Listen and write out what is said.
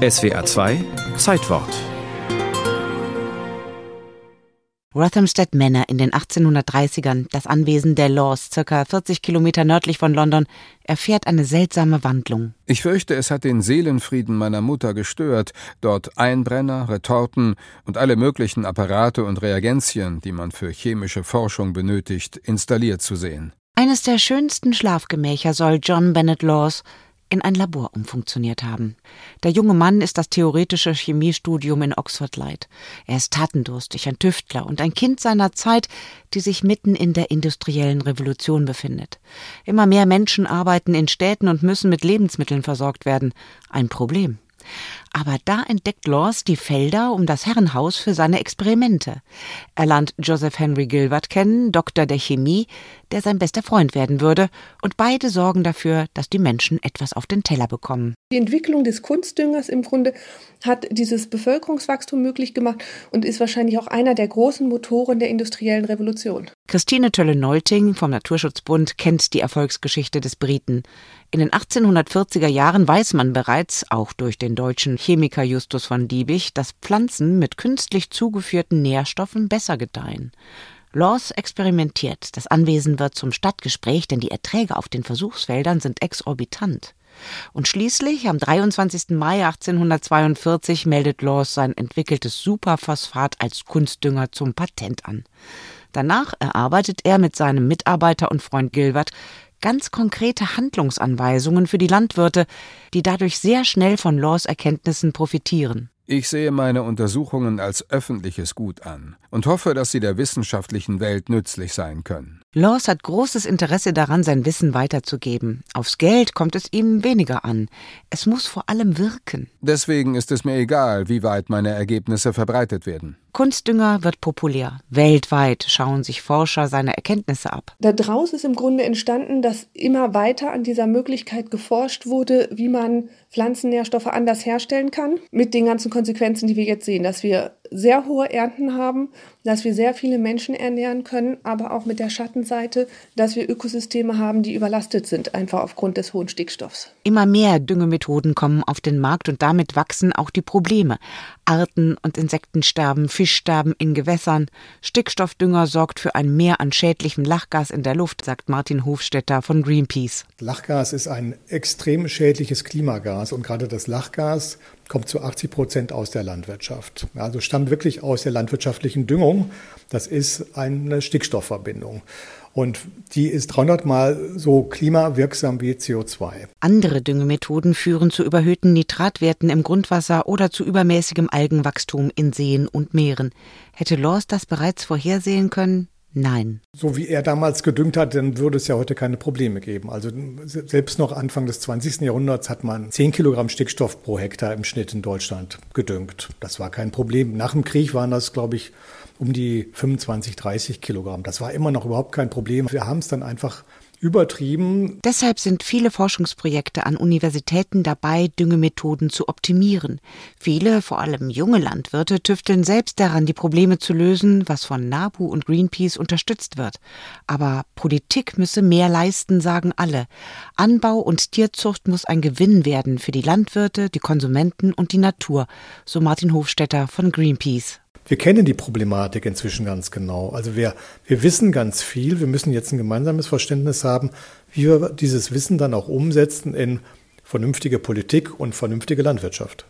SWA 2 Zeitwort Rothamsted Manor in den 1830ern, das Anwesen der Laws, circa 40 Kilometer nördlich von London, erfährt eine seltsame Wandlung. Ich fürchte, es hat den Seelenfrieden meiner Mutter gestört, dort Einbrenner, Retorten und alle möglichen Apparate und Reagenzien, die man für chemische Forschung benötigt, installiert zu sehen. Eines der schönsten Schlafgemächer soll John Bennett Laws in ein Labor umfunktioniert haben. Der junge Mann ist das theoretische Chemiestudium in Oxford leid. Er ist tatendurstig, ein Tüftler und ein Kind seiner Zeit, die sich mitten in der industriellen Revolution befindet. Immer mehr Menschen arbeiten in Städten und müssen mit Lebensmitteln versorgt werden. Ein Problem. Aber da entdeckt Laws die Felder um das Herrenhaus für seine Experimente. Er lernt Joseph Henry Gilbert kennen, Doktor der Chemie, der sein bester Freund werden würde, und beide sorgen dafür, dass die Menschen etwas auf den Teller bekommen. Die Entwicklung des Kunstdüngers im Grunde hat dieses Bevölkerungswachstum möglich gemacht und ist wahrscheinlich auch einer der großen Motoren der industriellen Revolution. Christine Tölle-Neulting vom Naturschutzbund kennt die Erfolgsgeschichte des Briten. In den 1840er Jahren weiß man bereits, auch durch den deutschen Chemiker Justus von Liebig, dass Pflanzen mit künstlich zugeführten Nährstoffen besser gedeihen. Laws experimentiert. Das Anwesen wird zum Stadtgespräch, denn die Erträge auf den Versuchsfeldern sind exorbitant. Und schließlich, am 23. Mai 1842, meldet Laws sein entwickeltes Superphosphat als Kunstdünger zum Patent an. Danach erarbeitet er mit seinem Mitarbeiter und Freund Gilbert ganz konkrete Handlungsanweisungen für die Landwirte, die dadurch sehr schnell von Laws Erkenntnissen profitieren. Ich sehe meine Untersuchungen als öffentliches Gut an und hoffe, dass sie der wissenschaftlichen Welt nützlich sein können. Laws hat großes Interesse daran, sein Wissen weiterzugeben. Aufs Geld kommt es ihm weniger an. Es muss vor allem wirken. Deswegen ist es mir egal, wie weit meine Ergebnisse verbreitet werden. Kunstdünger wird populär. Weltweit schauen sich Forscher seine Erkenntnisse ab. Daraus ist im Grunde entstanden, dass immer weiter an dieser Möglichkeit geforscht wurde, wie man Pflanzennährstoffe anders herstellen kann, mit den ganzen Konsequenzen, die wir jetzt sehen, dass wir sehr hohe Ernten haben, dass wir sehr viele Menschen ernähren können, aber auch mit der Schattenseite, dass wir Ökosysteme haben, die überlastet sind, einfach aufgrund des hohen Stickstoffs. Immer mehr Düngemethoden kommen auf den Markt und damit wachsen auch die Probleme. Arten- und Insektensterben, Fischsterben in Gewässern. Stickstoffdünger sorgt für ein Mehr an schädlichem Lachgas in der Luft, sagt Martin Hofstetter von Greenpeace. Lachgas ist ein extrem schädliches Klimagas und gerade das Lachgas kommt zu 80 Prozent aus der Landwirtschaft. Also stammt wirklich aus der landwirtschaftlichen Düngung. Das ist eine Stickstoffverbindung. Und die ist 300 Mal so klimawirksam wie CO2. Andere Düngemethoden führen zu überhöhten Nitratwerten im Grundwasser oder zu übermäßigem Algenwachstum in Seen und Meeren. Hätte Laws das bereits vorhersehen können? Nein. So wie er damals gedüngt hat, dann würde es ja heute keine Probleme geben. Also selbst noch Anfang des 20. Jahrhunderts hat man 10 Kilogramm Stickstoff pro Hektar im Schnitt in Deutschland gedüngt. Das war kein Problem. Nach dem Krieg waren das, glaube ich, um die 25, 30 Kilogramm. Das war immer noch überhaupt kein Problem. Wir haben es dann einfach übertrieben. Deshalb sind viele Forschungsprojekte an Universitäten dabei, Düngemethoden zu optimieren. Viele, vor allem junge Landwirte, tüfteln selbst daran, die Probleme zu lösen, was von NABU und Greenpeace unterstützt wird. Aber Politik müsse mehr leisten, sagen alle. Anbau und Tierzucht muss ein Gewinn werden für die Landwirte, die Konsumenten und die Natur, so Martin Hofstetter von Greenpeace. Wir kennen die Problematik inzwischen ganz genau. Also wir, wir wissen ganz viel. Wir müssen jetzt ein gemeinsames Verständnis haben, wie wir dieses Wissen dann auch umsetzen in vernünftige Politik und vernünftige Landwirtschaft.